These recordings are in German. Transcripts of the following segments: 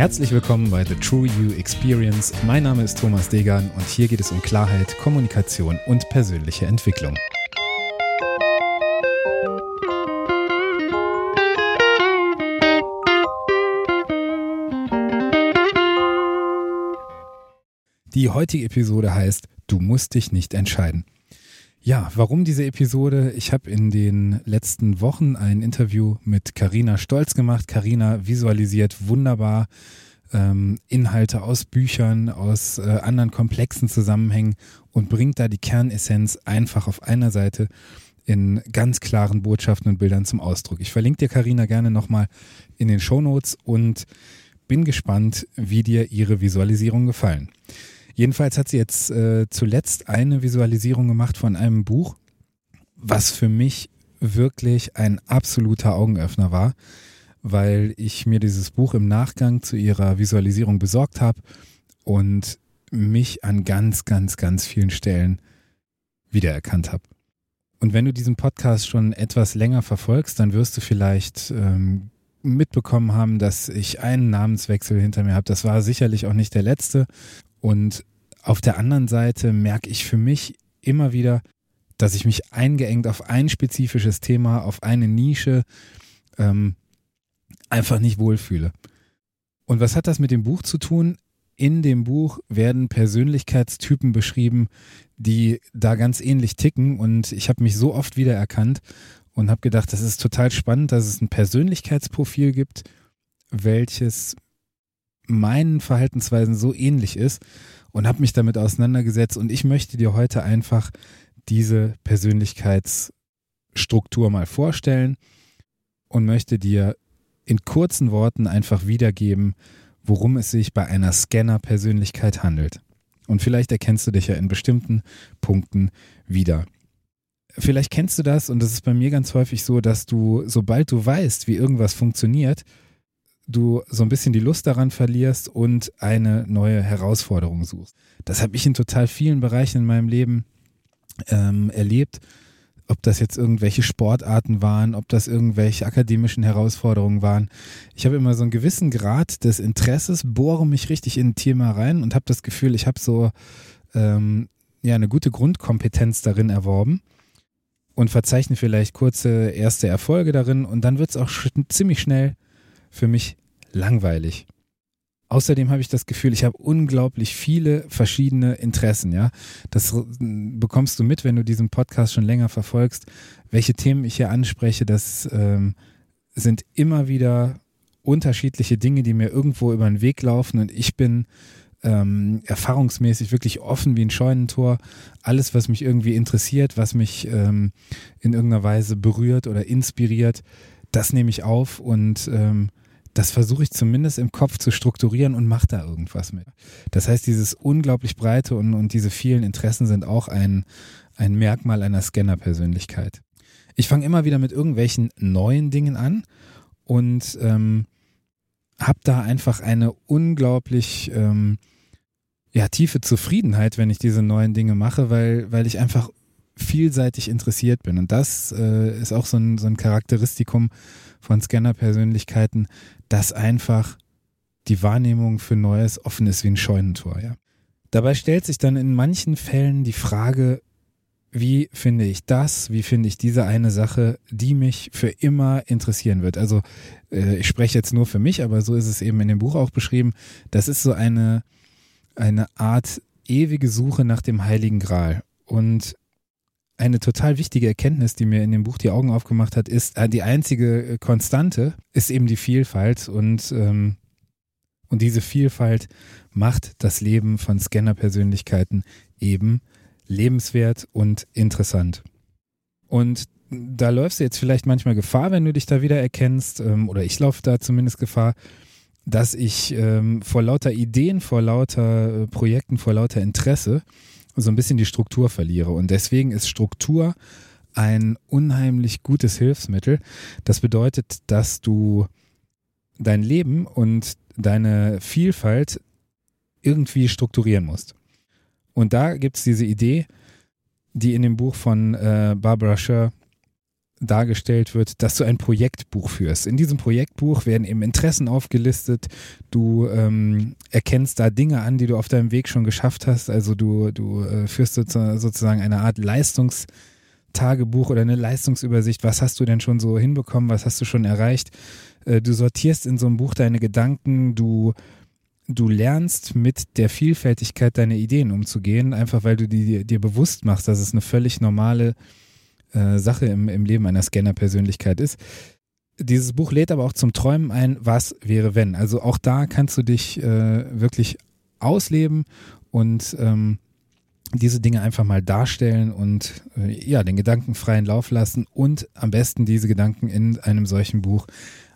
Herzlich willkommen bei The True You Experience. Mein Name ist Thomas Degan und hier geht es um Klarheit, Kommunikation und persönliche Entwicklung. Die heutige Episode heißt Du musst dich nicht entscheiden. Ja, warum diese Episode? Ich habe in den letzten Wochen ein Interview mit Karina Stolz gemacht. Karina visualisiert wunderbar ähm, Inhalte aus Büchern, aus äh, anderen komplexen Zusammenhängen und bringt da die Kernessenz einfach auf einer Seite in ganz klaren Botschaften und Bildern zum Ausdruck. Ich verlinke dir Karina gerne nochmal in den Show Notes und bin gespannt, wie dir ihre Visualisierung gefallen. Jedenfalls hat sie jetzt äh, zuletzt eine Visualisierung gemacht von einem Buch, was für mich wirklich ein absoluter Augenöffner war, weil ich mir dieses Buch im Nachgang zu ihrer Visualisierung besorgt habe und mich an ganz, ganz, ganz vielen Stellen wiedererkannt habe. Und wenn du diesen Podcast schon etwas länger verfolgst, dann wirst du vielleicht ähm, mitbekommen haben, dass ich einen Namenswechsel hinter mir habe. Das war sicherlich auch nicht der letzte. Und auf der anderen Seite merke ich für mich immer wieder, dass ich mich eingeengt auf ein spezifisches Thema, auf eine Nische ähm, einfach nicht wohlfühle. Und was hat das mit dem Buch zu tun? In dem Buch werden Persönlichkeitstypen beschrieben, die da ganz ähnlich ticken. Und ich habe mich so oft wiedererkannt und habe gedacht, das ist total spannend, dass es ein Persönlichkeitsprofil gibt, welches meinen Verhaltensweisen so ähnlich ist und habe mich damit auseinandergesetzt und ich möchte dir heute einfach diese Persönlichkeitsstruktur mal vorstellen und möchte dir in kurzen Worten einfach wiedergeben, worum es sich bei einer Scanner-Persönlichkeit handelt. Und vielleicht erkennst du dich ja in bestimmten Punkten wieder. Vielleicht kennst du das und das ist bei mir ganz häufig so, dass du, sobald du weißt, wie irgendwas funktioniert, du so ein bisschen die Lust daran verlierst und eine neue Herausforderung suchst. Das habe ich in total vielen Bereichen in meinem Leben ähm, erlebt. Ob das jetzt irgendwelche Sportarten waren, ob das irgendwelche akademischen Herausforderungen waren. Ich habe immer so einen gewissen Grad des Interesses, bohre mich richtig in ein Thema rein und habe das Gefühl, ich habe so ähm, ja eine gute Grundkompetenz darin erworben und verzeichne vielleicht kurze erste Erfolge darin und dann wird es auch sch ziemlich schnell für mich langweilig. Außerdem habe ich das Gefühl, ich habe unglaublich viele verschiedene Interessen, ja. Das bekommst du mit, wenn du diesen Podcast schon länger verfolgst. Welche Themen ich hier anspreche, das ähm, sind immer wieder unterschiedliche Dinge, die mir irgendwo über den Weg laufen und ich bin ähm, erfahrungsmäßig wirklich offen wie ein Scheunentor. Alles, was mich irgendwie interessiert, was mich ähm, in irgendeiner Weise berührt oder inspiriert, das nehme ich auf und ähm, das versuche ich zumindest im Kopf zu strukturieren und mache da irgendwas mit. Das heißt, dieses unglaublich breite und, und diese vielen Interessen sind auch ein, ein Merkmal einer Scanner-Persönlichkeit. Ich fange immer wieder mit irgendwelchen neuen Dingen an und ähm, habe da einfach eine unglaublich ähm, ja, tiefe Zufriedenheit, wenn ich diese neuen Dinge mache, weil, weil ich einfach vielseitig interessiert bin. Und das äh, ist auch so ein, so ein Charakteristikum von Scanner-Persönlichkeiten, dass einfach die Wahrnehmung für Neues offen ist wie ein Scheunentor. Ja. Dabei stellt sich dann in manchen Fällen die Frage, wie finde ich das, wie finde ich diese eine Sache, die mich für immer interessieren wird. Also äh, ich spreche jetzt nur für mich, aber so ist es eben in dem Buch auch beschrieben. Das ist so eine, eine Art ewige Suche nach dem Heiligen Gral. Und eine total wichtige Erkenntnis, die mir in dem Buch die Augen aufgemacht hat, ist, äh, die einzige äh, Konstante ist eben die Vielfalt und, ähm, und diese Vielfalt macht das Leben von Scanner-Persönlichkeiten eben lebenswert und interessant. Und da läufst du jetzt vielleicht manchmal Gefahr, wenn du dich da wieder erkennst, ähm, oder ich laufe da zumindest Gefahr, dass ich ähm, vor lauter Ideen, vor lauter äh, Projekten, vor lauter Interesse so ein bisschen die Struktur verliere. Und deswegen ist Struktur ein unheimlich gutes Hilfsmittel. Das bedeutet, dass du dein Leben und deine Vielfalt irgendwie strukturieren musst. Und da gibt es diese Idee, die in dem Buch von äh, Barbara Scher dargestellt wird, dass du ein Projektbuch führst. In diesem Projektbuch werden eben Interessen aufgelistet. Du ähm, erkennst da Dinge an, die du auf deinem Weg schon geschafft hast. Also du, du äh, führst sozusagen eine Art Leistungstagebuch oder eine Leistungsübersicht. Was hast du denn schon so hinbekommen? Was hast du schon erreicht? Äh, du sortierst in so einem Buch deine Gedanken. Du du lernst mit der Vielfältigkeit deiner Ideen umzugehen, einfach weil du die, dir bewusst machst, dass es eine völlig normale äh, Sache im, im Leben einer Scanner-Persönlichkeit ist. Dieses Buch lädt aber auch zum Träumen ein, was wäre wenn. Also auch da kannst du dich äh, wirklich ausleben und ähm, diese Dinge einfach mal darstellen und äh, ja, den Gedanken freien Lauf lassen und am besten diese Gedanken in einem solchen Buch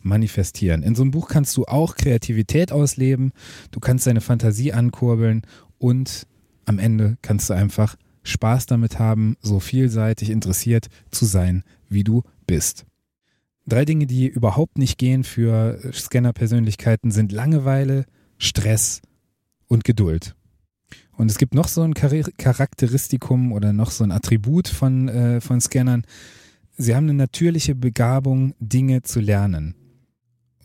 manifestieren. In so einem Buch kannst du auch Kreativität ausleben, du kannst deine Fantasie ankurbeln und am Ende kannst du einfach Spaß damit haben, so vielseitig interessiert zu sein, wie du bist. Drei Dinge, die überhaupt nicht gehen für Scanner-Persönlichkeiten sind Langeweile, Stress und Geduld. Und es gibt noch so ein Charakteristikum oder noch so ein Attribut von, äh, von Scannern. Sie haben eine natürliche Begabung, Dinge zu lernen.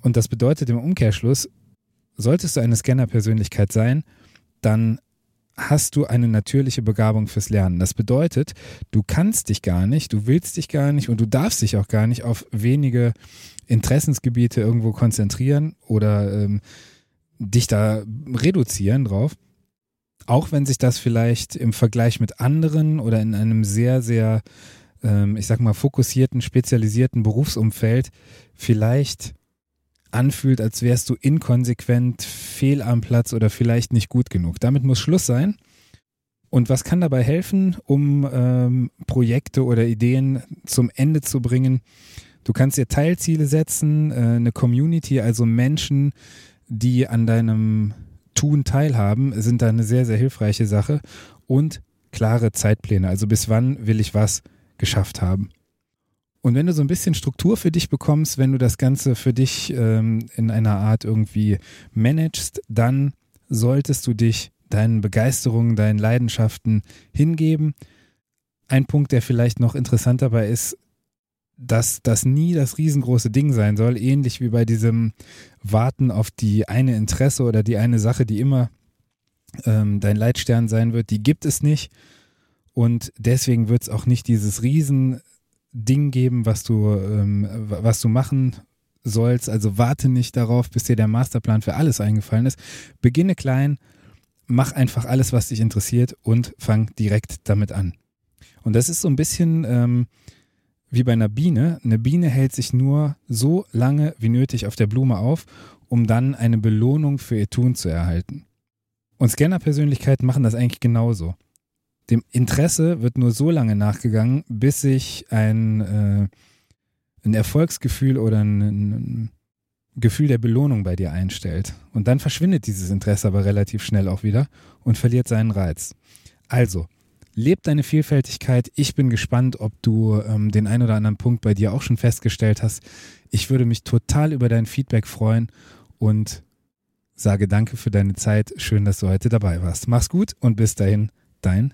Und das bedeutet im Umkehrschluss, solltest du eine Scanner-Persönlichkeit sein, dann hast du eine natürliche Begabung fürs Lernen. Das bedeutet, du kannst dich gar nicht, du willst dich gar nicht und du darfst dich auch gar nicht auf wenige Interessensgebiete irgendwo konzentrieren oder ähm, dich da reduzieren drauf. Auch wenn sich das vielleicht im Vergleich mit anderen oder in einem sehr, sehr, ähm, ich sag mal, fokussierten, spezialisierten Berufsumfeld vielleicht anfühlt, als wärst du inkonsequent, fehl am Platz oder vielleicht nicht gut genug. Damit muss Schluss sein. Und was kann dabei helfen, um ähm, Projekte oder Ideen zum Ende zu bringen? Du kannst dir Teilziele setzen, äh, eine Community, also Menschen, die an deinem Tun teilhaben, sind da eine sehr, sehr hilfreiche Sache. Und klare Zeitpläne, also bis wann will ich was geschafft haben. Und wenn du so ein bisschen Struktur für dich bekommst, wenn du das Ganze für dich ähm, in einer Art irgendwie managst, dann solltest du dich deinen Begeisterungen, deinen Leidenschaften hingeben. Ein Punkt, der vielleicht noch interessant dabei ist, dass das nie das riesengroße Ding sein soll, ähnlich wie bei diesem Warten auf die eine Interesse oder die eine Sache, die immer ähm, dein Leitstern sein wird, die gibt es nicht. Und deswegen wird es auch nicht dieses riesen Ding geben, was du, ähm, was du machen sollst. Also warte nicht darauf, bis dir der Masterplan für alles eingefallen ist. Beginne klein, mach einfach alles, was dich interessiert und fang direkt damit an. Und das ist so ein bisschen ähm, wie bei einer Biene. Eine Biene hält sich nur so lange wie nötig auf der Blume auf, um dann eine Belohnung für ihr Tun zu erhalten. Und Scanner-Persönlichkeiten machen das eigentlich genauso dem Interesse wird nur so lange nachgegangen, bis sich ein, äh, ein Erfolgsgefühl oder ein, ein, Gefühl der Belohnung bei dir einstellt. Und dann verschwindet dieses Interesse aber relativ schnell auch wieder und verliert seinen Reiz. Also, leb deine Vielfältigkeit. Ich bin gespannt, ob du ähm, den ein oder anderen Punkt bei dir auch schon festgestellt hast. Ich würde mich total über dein Feedback freuen und sage danke für deine Zeit. Schön, dass du heute dabei warst. Mach's gut und bis dahin, dein